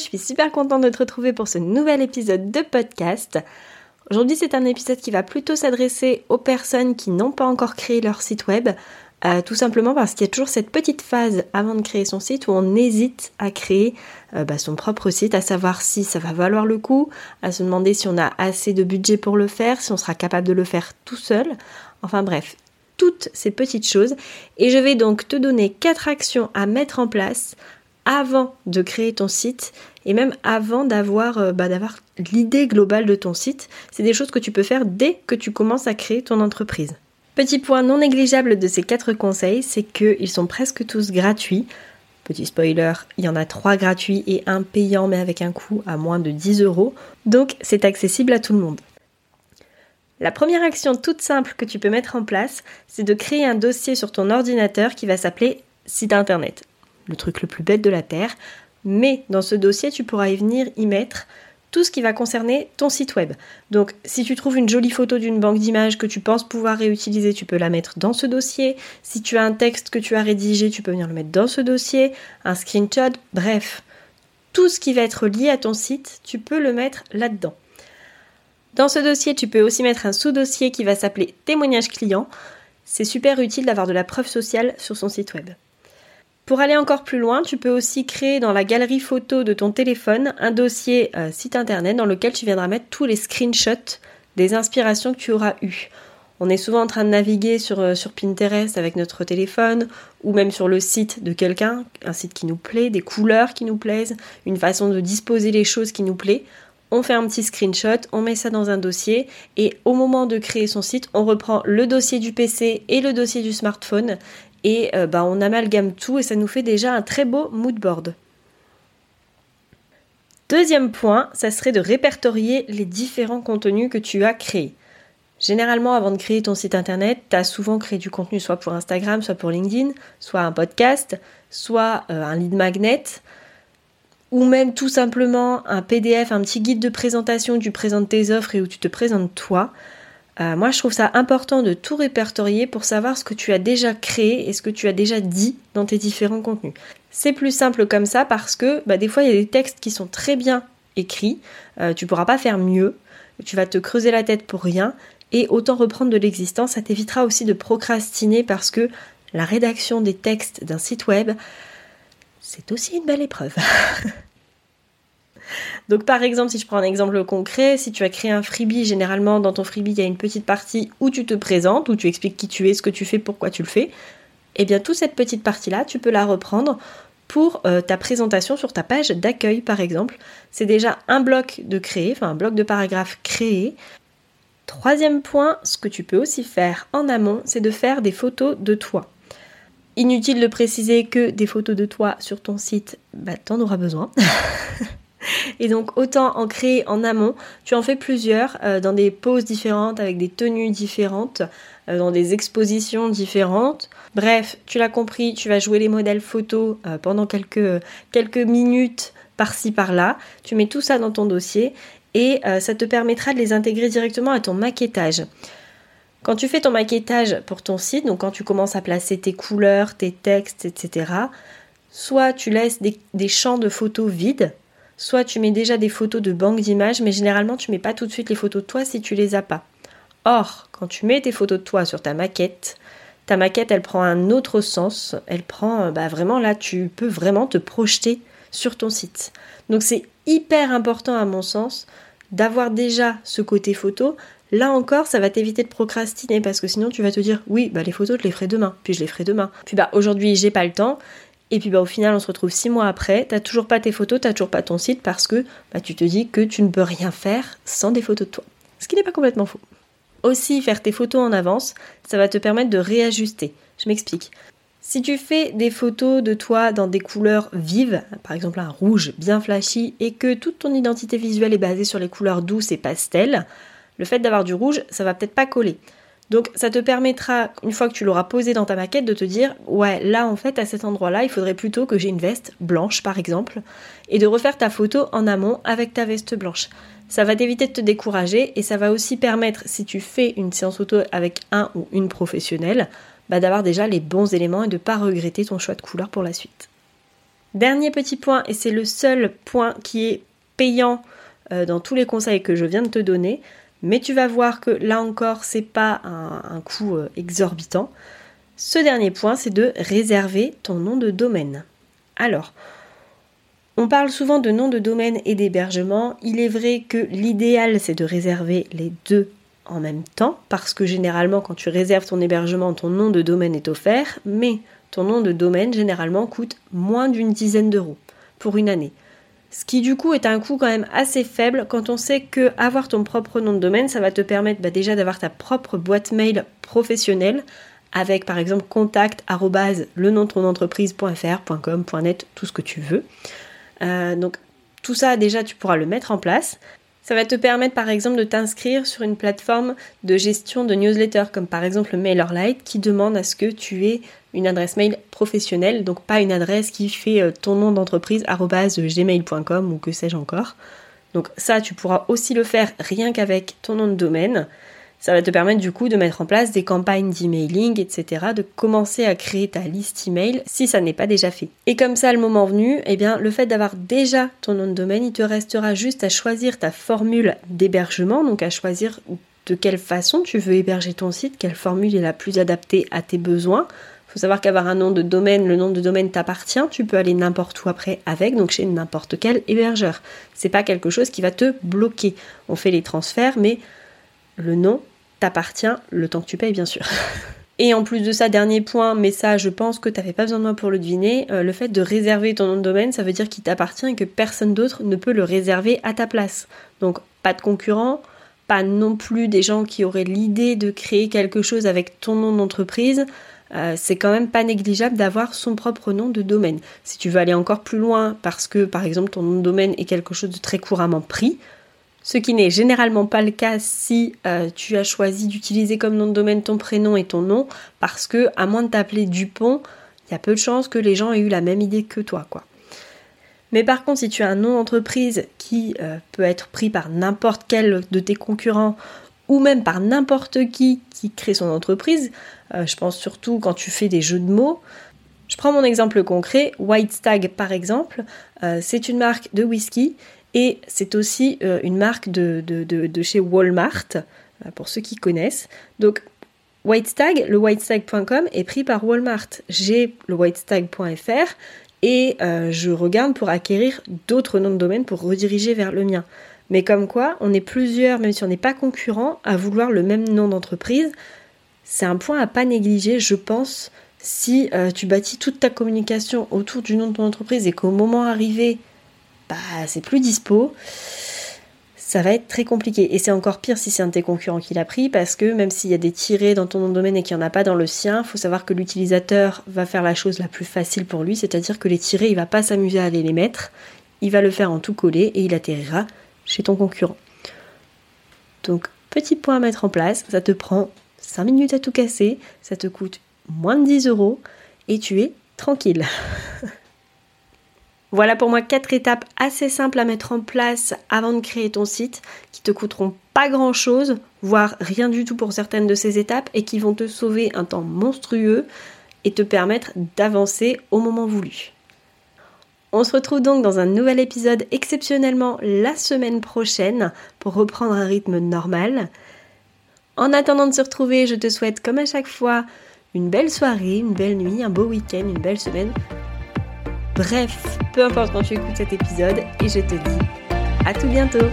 je suis super contente de te retrouver pour ce nouvel épisode de podcast. Aujourd'hui, c'est un épisode qui va plutôt s'adresser aux personnes qui n'ont pas encore créé leur site web, euh, tout simplement parce qu'il y a toujours cette petite phase avant de créer son site où on hésite à créer euh, bah, son propre site, à savoir si ça va valoir le coup, à se demander si on a assez de budget pour le faire, si on sera capable de le faire tout seul. Enfin bref, toutes ces petites choses. Et je vais donc te donner quatre actions à mettre en place avant de créer ton site et même avant d'avoir euh, bah, d'avoir l'idée globale de ton site. C'est des choses que tu peux faire dès que tu commences à créer ton entreprise. Petit point non négligeable de ces quatre conseils, c'est qu'ils sont presque tous gratuits. Petit spoiler, il y en a trois gratuits et un payant mais avec un coût à moins de 10 euros. Donc c'est accessible à tout le monde. La première action toute simple que tu peux mettre en place, c'est de créer un dossier sur ton ordinateur qui va s'appeler site internet le truc le plus bête de la Terre. Mais dans ce dossier, tu pourras y venir y mettre tout ce qui va concerner ton site web. Donc si tu trouves une jolie photo d'une banque d'images que tu penses pouvoir réutiliser, tu peux la mettre dans ce dossier. Si tu as un texte que tu as rédigé, tu peux venir le mettre dans ce dossier, un screenshot, bref. Tout ce qui va être lié à ton site, tu peux le mettre là-dedans. Dans ce dossier, tu peux aussi mettre un sous-dossier qui va s'appeler témoignage client. C'est super utile d'avoir de la preuve sociale sur son site web. Pour aller encore plus loin, tu peux aussi créer dans la galerie photo de ton téléphone un dossier euh, site internet dans lequel tu viendras mettre tous les screenshots des inspirations que tu auras eues. On est souvent en train de naviguer sur, euh, sur Pinterest avec notre téléphone ou même sur le site de quelqu'un, un site qui nous plaît, des couleurs qui nous plaisent, une façon de disposer les choses qui nous plaît. On fait un petit screenshot, on met ça dans un dossier et au moment de créer son site, on reprend le dossier du PC et le dossier du smartphone et euh, bah, on amalgame tout et ça nous fait déjà un très beau mood board. Deuxième point, ça serait de répertorier les différents contenus que tu as créés. Généralement, avant de créer ton site internet, tu as souvent créé du contenu soit pour Instagram, soit pour LinkedIn, soit un podcast, soit euh, un lead magnet, ou même tout simplement un PDF, un petit guide de présentation où tu présentes tes offres et où tu te présentes toi. Euh, moi, je trouve ça important de tout répertorier pour savoir ce que tu as déjà créé et ce que tu as déjà dit dans tes différents contenus. C'est plus simple comme ça parce que bah, des fois, il y a des textes qui sont très bien écrits, euh, tu pourras pas faire mieux, tu vas te creuser la tête pour rien, et autant reprendre de l'existence, ça t'évitera aussi de procrastiner parce que la rédaction des textes d'un site web, c'est aussi une belle épreuve. Donc par exemple, si je prends un exemple concret, si tu as créé un freebie, généralement dans ton freebie, il y a une petite partie où tu te présentes, où tu expliques qui tu es, ce que tu fais, pourquoi tu le fais. Et eh bien toute cette petite partie-là, tu peux la reprendre pour euh, ta présentation sur ta page d'accueil par exemple. C'est déjà un bloc de créer, enfin un bloc de paragraphe créé. Troisième point, ce que tu peux aussi faire en amont, c'est de faire des photos de toi. Inutile de préciser que des photos de toi sur ton site, bah, t'en auras besoin. Et donc autant en créer en amont, tu en fais plusieurs euh, dans des poses différentes, avec des tenues différentes, euh, dans des expositions différentes. Bref, tu l'as compris, tu vas jouer les modèles photos euh, pendant quelques, quelques minutes par-ci par-là. Tu mets tout ça dans ton dossier et ça te permettra de les intégrer directement à ton maquettage. Quand tu fais ton maquettage pour ton site, donc quand tu commences à placer tes couleurs, tes textes, etc., soit tu laisses des, des champs de photos vides, soit tu mets déjà des photos de banque d'images, mais généralement tu mets pas tout de suite les photos de toi si tu les as pas. Or, quand tu mets tes photos de toi sur ta maquette, ta maquette elle prend un autre sens, elle prend euh, bah vraiment là tu peux vraiment te projeter sur ton site. Donc c'est hyper important à mon sens d'avoir déjà ce côté photo. Là encore, ça va t'éviter de procrastiner parce que sinon tu vas te dire oui, bah les photos je les ferai demain, puis je les ferai demain. Puis bah aujourd'hui j'ai pas le temps, et puis bah, au final, on se retrouve six mois après, t'as toujours pas tes photos, t'as toujours pas ton site parce que bah, tu te dis que tu ne peux rien faire sans des photos de toi. Ce qui n'est pas complètement faux. Aussi, faire tes photos en avance, ça va te permettre de réajuster. Je m'explique. Si tu fais des photos de toi dans des couleurs vives, par exemple un rouge bien flashy, et que toute ton identité visuelle est basée sur les couleurs douces et pastel, le fait d'avoir du rouge, ça va peut-être pas coller. Donc ça te permettra, une fois que tu l'auras posé dans ta maquette, de te dire ouais là en fait à cet endroit-là il faudrait plutôt que j'ai une veste blanche par exemple, et de refaire ta photo en amont avec ta veste blanche. Ça va t'éviter de te décourager et ça va aussi permettre, si tu fais une séance photo avec un ou une professionnelle, bah, d'avoir déjà les bons éléments et de ne pas regretter ton choix de couleur pour la suite. Dernier petit point, et c'est le seul point qui est payant euh, dans tous les conseils que je viens de te donner, mais tu vas voir que là encore, c'est pas un, coût euh, exorbitant. Ce dernier point, c'est de réserver ton nom de domaine. Alors, on parle souvent de nom de domaine et d'hébergement. Il est vrai que l'idéal, c'est de réserver les deux en même temps, parce que généralement, quand tu réserves ton hébergement, ton nom de domaine est offert, mais ton nom de domaine, généralement, coûte moins d'une dizaine d'euros pour une année. Ce qui du coup est un coût quand même assez faible quand on sait que avoir ton propre nom de domaine, ça va te permettre bah, déjà d'avoir ta propre boîte mail professionnelle avec par exemple contact le nom de ton entreprise.fr, .com, .net, tout ce que tu veux. Euh, donc tout ça déjà tu pourras le mettre en place. Ça va te permettre par exemple de t'inscrire sur une plateforme de gestion de newsletter comme par exemple MailerLite qui demande à ce que tu aies une adresse mail professionnelle, donc pas une adresse qui fait euh, ton nom d'entreprise gmail.com ou que sais-je encore. Donc ça, tu pourras aussi le faire rien qu'avec ton nom de domaine. Ça va te permettre du coup de mettre en place des campagnes d'emailing, etc., de commencer à créer ta liste email si ça n'est pas déjà fait. Et comme ça, le moment venu, eh bien, le fait d'avoir déjà ton nom de domaine, il te restera juste à choisir ta formule d'hébergement, donc à choisir de quelle façon tu veux héberger ton site, quelle formule est la plus adaptée à tes besoins. Il faut savoir qu'avoir un nom de domaine, le nom de domaine t'appartient, tu peux aller n'importe où après avec, donc chez n'importe quel hébergeur. C'est pas quelque chose qui va te bloquer. On fait les transferts, mais le nom t'appartient le temps que tu payes, bien sûr. Et en plus de ça, dernier point, mais ça je pense que tu n'avais pas besoin de moi pour le deviner, euh, le fait de réserver ton nom de domaine, ça veut dire qu'il t'appartient et que personne d'autre ne peut le réserver à ta place. Donc pas de concurrents, pas non plus des gens qui auraient l'idée de créer quelque chose avec ton nom d'entreprise. Euh, c'est quand même pas négligeable d'avoir son propre nom de domaine. Si tu veux aller encore plus loin parce que par exemple ton nom de domaine est quelque chose de très couramment pris, ce qui n'est généralement pas le cas si euh, tu as choisi d'utiliser comme nom de domaine ton prénom et ton nom, parce que à moins de t'appeler Dupont, il y a peu de chances que les gens aient eu la même idée que toi. Mais par contre, si tu as un nom d'entreprise qui euh, peut être pris par n'importe quel de tes concurrents ou même par n'importe qui qui crée son entreprise, euh, je pense surtout quand tu fais des jeux de mots. Je prends mon exemple concret, White Stag par exemple, c'est une marque de whisky et c'est aussi euh, une marque de, chez Walmart, euh, pour ceux qui connaissent. Donc, Whitestag, le whitestag.com est pris par Walmart. J'ai le whitestag.fr et euh, je regarde pour acquérir d'autres noms de domaine pour rediriger vers le mien. Mais comme quoi, on est plusieurs, même si on n'est pas concurrents, à vouloir le même nom d'entreprise. C'est un point à pas négliger, je pense, si tu bâtis toute ta communication autour du nom de ton entreprise et qu'au moment arrivé, bah, c'est plus dispo, ça va être très compliqué. Et c'est encore pire si c'est un de tes concurrents qui l'a pris, parce que même s'il y a des tirés dans ton nom de domaine et qu'il n'y en a pas dans le sien, il faut savoir que l'utilisateur va faire la chose la plus facile pour lui, c'est-à-dire que les tirés, il va pas s'amuser à aller les mettre, il va le faire en tout collé et il atterrira chez ton concurrent. Donc, petit point à mettre en place, ça te prend 5 minutes à tout casser, ça te coûte moins de 10 euros et tu es tranquille. Voilà pour moi quatre étapes assez simples à mettre en place avant de créer ton site qui te coûteront pas grand chose, voire rien du tout pour certaines de ces étapes et qui vont te sauver un temps monstrueux et te permettre d'avancer au moment voulu. On se retrouve donc dans un nouvel épisode exceptionnellement la semaine prochaine pour reprendre un rythme normal. En attendant de se retrouver, je te souhaite comme à chaque fois une belle soirée, une belle nuit, un beau week-end, une belle semaine Bref, peu importe quand tu écoutes cet épisode, et je te dis à tout bientôt